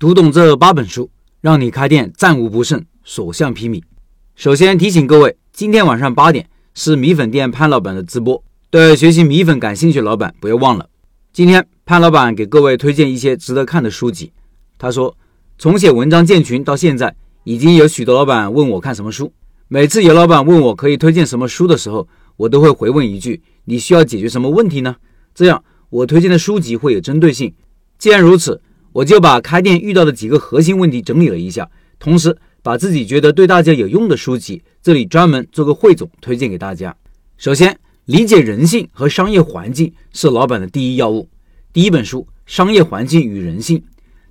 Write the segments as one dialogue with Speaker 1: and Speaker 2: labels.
Speaker 1: 读懂这八本书，让你开店战无不胜，所向披靡。首先提醒各位，今天晚上八点是米粉店潘老板的直播，对学习米粉感兴趣老板不要忘了。今天潘老板给各位推荐一些值得看的书籍。他说，从写文章建群到现在，已经有许多老板问我看什么书。每次有老板问我可以推荐什么书的时候，我都会回问一句：你需要解决什么问题呢？这样我推荐的书籍会有针对性。既然如此。我就把开店遇到的几个核心问题整理了一下，同时把自己觉得对大家有用的书籍，这里专门做个汇总推荐给大家。首先，理解人性和商业环境是老板的第一要务。第一本书《商业环境与人性》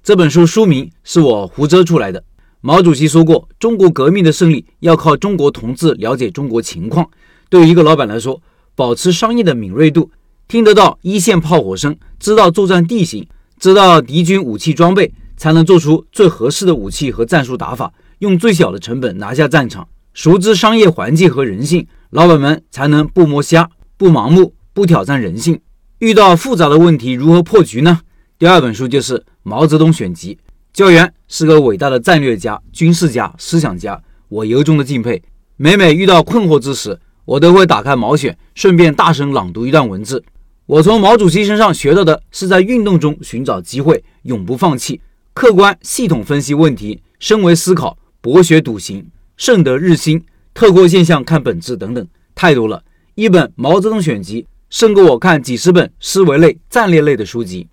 Speaker 1: 这本书书名是我胡诌出来的。毛主席说过，中国革命的胜利要靠中国同志了解中国情况。对于一个老板来说，保持商业的敏锐度，听得到一线炮火声，知道作战地形。知道敌军武器装备，才能做出最合适的武器和战术打法，用最小的成本拿下战场。熟知商业环境和人性，老板们才能不摸瞎、不盲目、不挑战人性。遇到复杂的问题，如何破局呢？第二本书就是《毛泽东选集》。教员是个伟大的战略家、军事家、思想家，我由衷的敬佩。每每遇到困惑之时，我都会打开《毛选》，顺便大声朗读一段文字。我从毛主席身上学到的是，在运动中寻找机会，永不放弃，客观系统分析问题，深为思考，博学笃行，慎得日新，透过现象看本质等等，太多了。一本《毛泽东选集》胜过我看几十本思维类、战略类的书籍。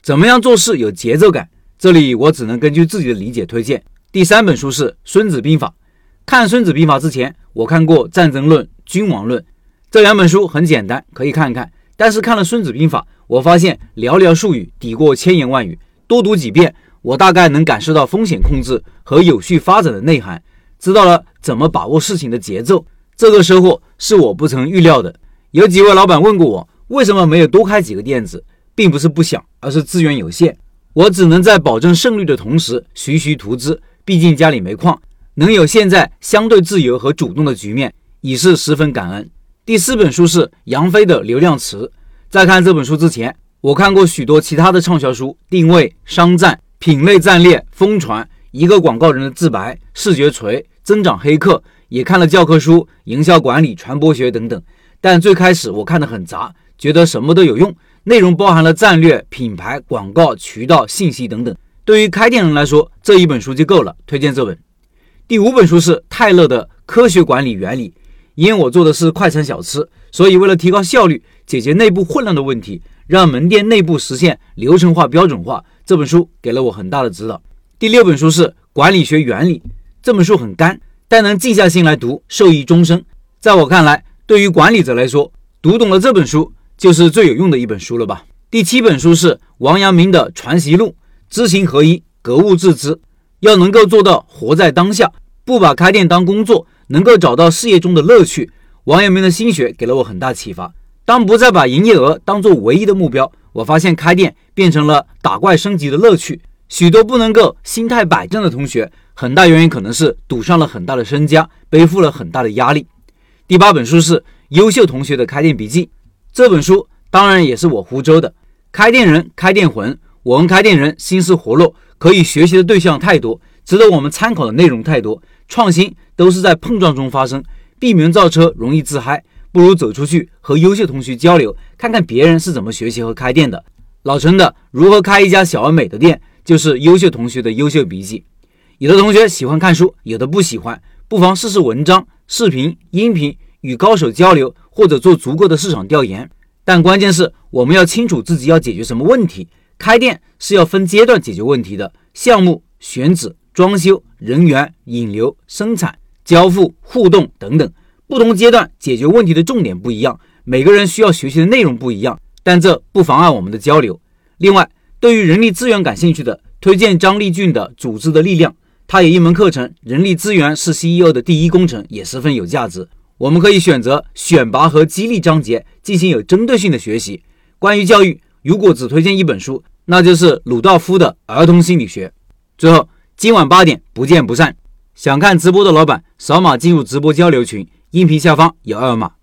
Speaker 1: 怎么样做事有节奏感？这里我只能根据自己的理解推荐。第三本书是《孙子兵法》。看《孙子兵法》之前，我看过《战争论》《君王论》，这两本书很简单，可以看看。但是看了《孙子兵法》，我发现寥寥数语抵过千言万语。多读几遍，我大概能感受到风险控制和有序发展的内涵，知道了怎么把握事情的节奏。这个收获是我不曾预料的。有几位老板问过我，为什么没有多开几个店子，并不是不想，而是资源有限。我只能在保证胜率的同时徐徐图之。毕竟家里没矿，能有现在相对自由和主动的局面，已是十分感恩。第四本书是杨飞的《流量词》。在看这本书之前，我看过许多其他的畅销书，定位、商战、品类战略、疯传、一个广告人的自白、视觉锤、增长黑客，也看了教科书、营销管理、传播学等等。但最开始我看得很杂，觉得什么都有用，内容包含了战略、品牌、广告、渠道、信息等等。对于开店人来说，这一本书就够了，推荐这本。第五本书是泰勒的《科学管理原理》。因为我做的是快餐小吃，所以为了提高效率，解决内部混乱的问题，让门店内部实现流程化、标准化，这本书给了我很大的指导。第六本书是《管理学原理》，这本书很干，但能静下心来读，受益终生。在我看来，对于管理者来说，读懂了这本书就是最有用的一本书了吧。第七本书是王阳明的《传习录》，知行合一，格物致知，要能够做到活在当下，不把开店当工作。能够找到事业中的乐趣，王阳明的心学给了我很大启发。当不再把营业额当做唯一的目标，我发现开店变成了打怪升级的乐趣。许多不能够心态摆正的同学，很大原因可能是赌上了很大的身家，背负了很大的压力。第八本书是优秀同学的开店笔记，这本书当然也是我湖州的开店人开店魂。我们开店人心思活络，可以学习的对象太多，值得我们参考的内容太多，创新。都是在碰撞中发生，闭门造车容易自嗨，不如走出去和优秀同学交流，看看别人是怎么学习和开店的。老陈的如何开一家小而美的店，就是优秀同学的优秀笔记。有的同学喜欢看书，有的不喜欢，不妨试试文章、视频、音频，与高手交流，或者做足够的市场调研。但关键是我们要清楚自己要解决什么问题。开店是要分阶段解决问题的，项目、选址、装修、人员、引流、生产。交付、互动等等，不同阶段解决问题的重点不一样，每个人需要学习的内容不一样，但这不妨碍我们的交流。另外，对于人力资源感兴趣的，推荐张立俊的《组织的力量》，他有一门课程《人力资源是 CEO 的第一工程》，也十分有价值。我们可以选择选拔和激励章节进行有针对性的学习。关于教育，如果只推荐一本书，那就是鲁道夫的《儿童心理学》。最后，今晚八点不见不散。想看直播的老板，扫码进入直播交流群，音频下方有二维码。